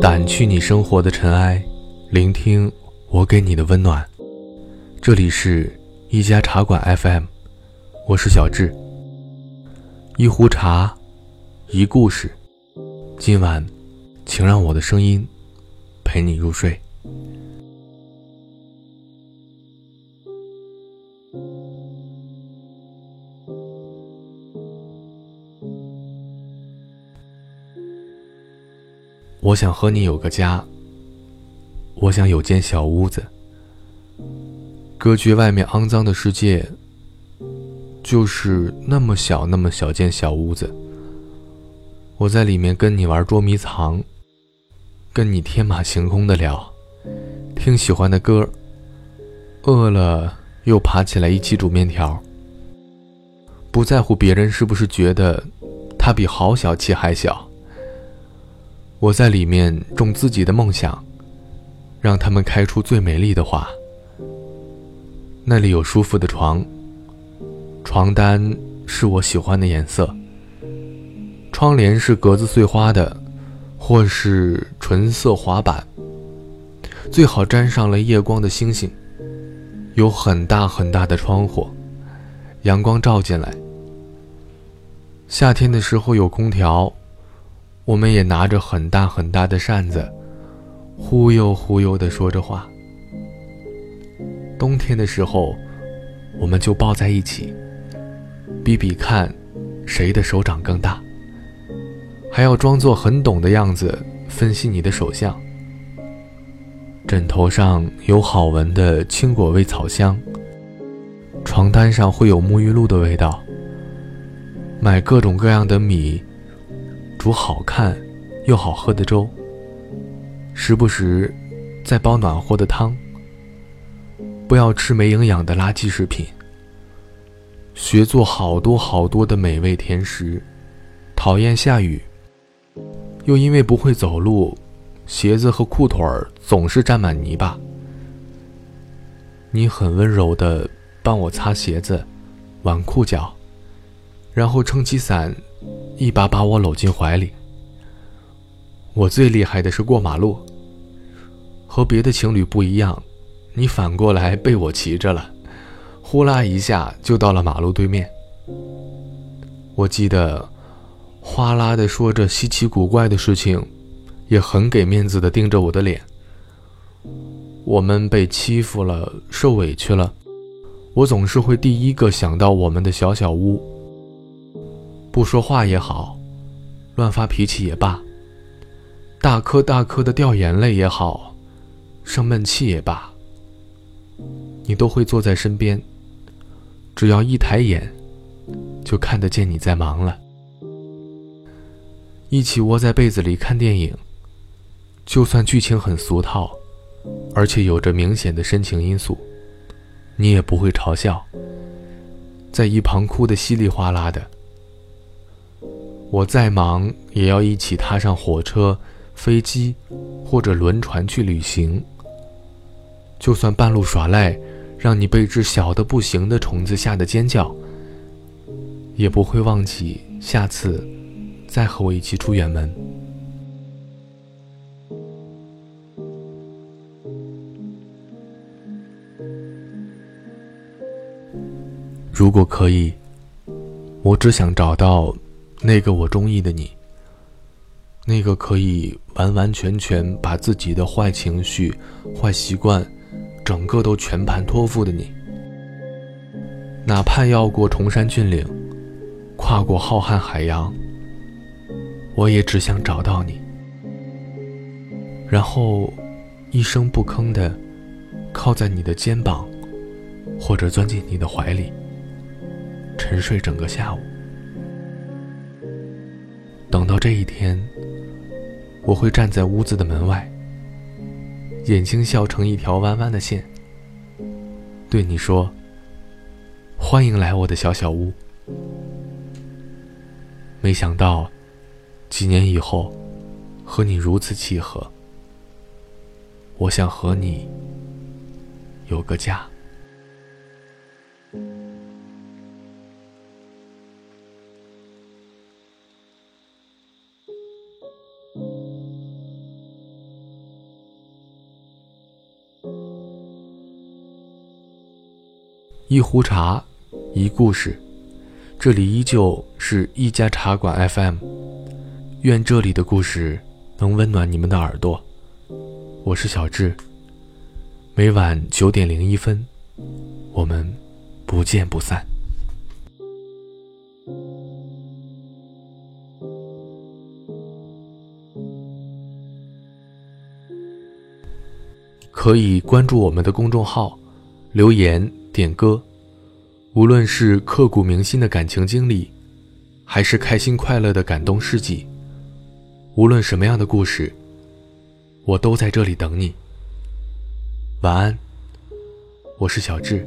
掸去你生活的尘埃，聆听我给你的温暖。这里是一家茶馆 FM，我是小智。一壶茶，一故事。今晚，请让我的声音陪你入睡。我想和你有个家，我想有间小屋子，隔绝外面肮脏的世界。就是那么小，那么小间小屋子，我在里面跟你玩捉迷藏，跟你天马行空的聊，听喜欢的歌，饿了又爬起来一起煮面条，不在乎别人是不是觉得他比好小气还小。我在里面种自己的梦想，让它们开出最美丽的花。那里有舒服的床，床单是我喜欢的颜色，窗帘是格子碎花的，或是纯色滑板。最好沾上了夜光的星星。有很大很大的窗户，阳光照进来。夏天的时候有空调。我们也拿着很大很大的扇子，忽悠忽悠地说着话。冬天的时候，我们就抱在一起，比比看，谁的手掌更大。还要装作很懂的样子，分析你的手相。枕头上有好闻的青果味草香，床单上会有沐浴露的味道。买各种各样的米。煮好看又好喝的粥，时不时再煲暖和的汤。不要吃没营养的垃圾食品。学做好多好多的美味甜食。讨厌下雨，又因为不会走路，鞋子和裤腿儿总是沾满泥巴。你很温柔的帮我擦鞋子、挽裤脚，然后撑起伞。一把把我搂进怀里。我最厉害的是过马路，和别的情侣不一样，你反过来被我骑着了，呼啦一下就到了马路对面。我记得，哗啦的说着稀奇古怪的事情，也很给面子的盯着我的脸。我们被欺负了，受委屈了，我总是会第一个想到我们的小小屋。不说话也好，乱发脾气也罢，大颗大颗的掉眼泪也好，生闷气也罢，你都会坐在身边。只要一抬眼，就看得见你在忙了。一起窝在被子里看电影，就算剧情很俗套，而且有着明显的深情因素，你也不会嘲笑，在一旁哭得稀里哗啦的。我再忙，也要一起踏上火车、飞机或者轮船去旅行。就算半路耍赖，让你被只小的不行的虫子吓得尖叫，也不会忘记下次再和我一起出远门。如果可以，我只想找到。那个我中意的你，那个可以完完全全把自己的坏情绪、坏习惯，整个都全盘托付的你，哪怕要过崇山峻岭，跨过浩瀚海洋，我也只想找到你，然后一声不吭的靠在你的肩膀，或者钻进你的怀里，沉睡整个下午。等到这一天，我会站在屋子的门外，眼睛笑成一条弯弯的线，对你说：“欢迎来我的小小屋。”没想到，几年以后，和你如此契合。我想和你有个家。一壶茶，一故事，这里依旧是一家茶馆 FM。愿这里的故事能温暖你们的耳朵。我是小智。每晚九点零一分，我们不见不散。可以关注我们的公众号，留言点歌。无论是刻骨铭心的感情经历，还是开心快乐的感动事迹，无论什么样的故事，我都在这里等你。晚安，我是小智。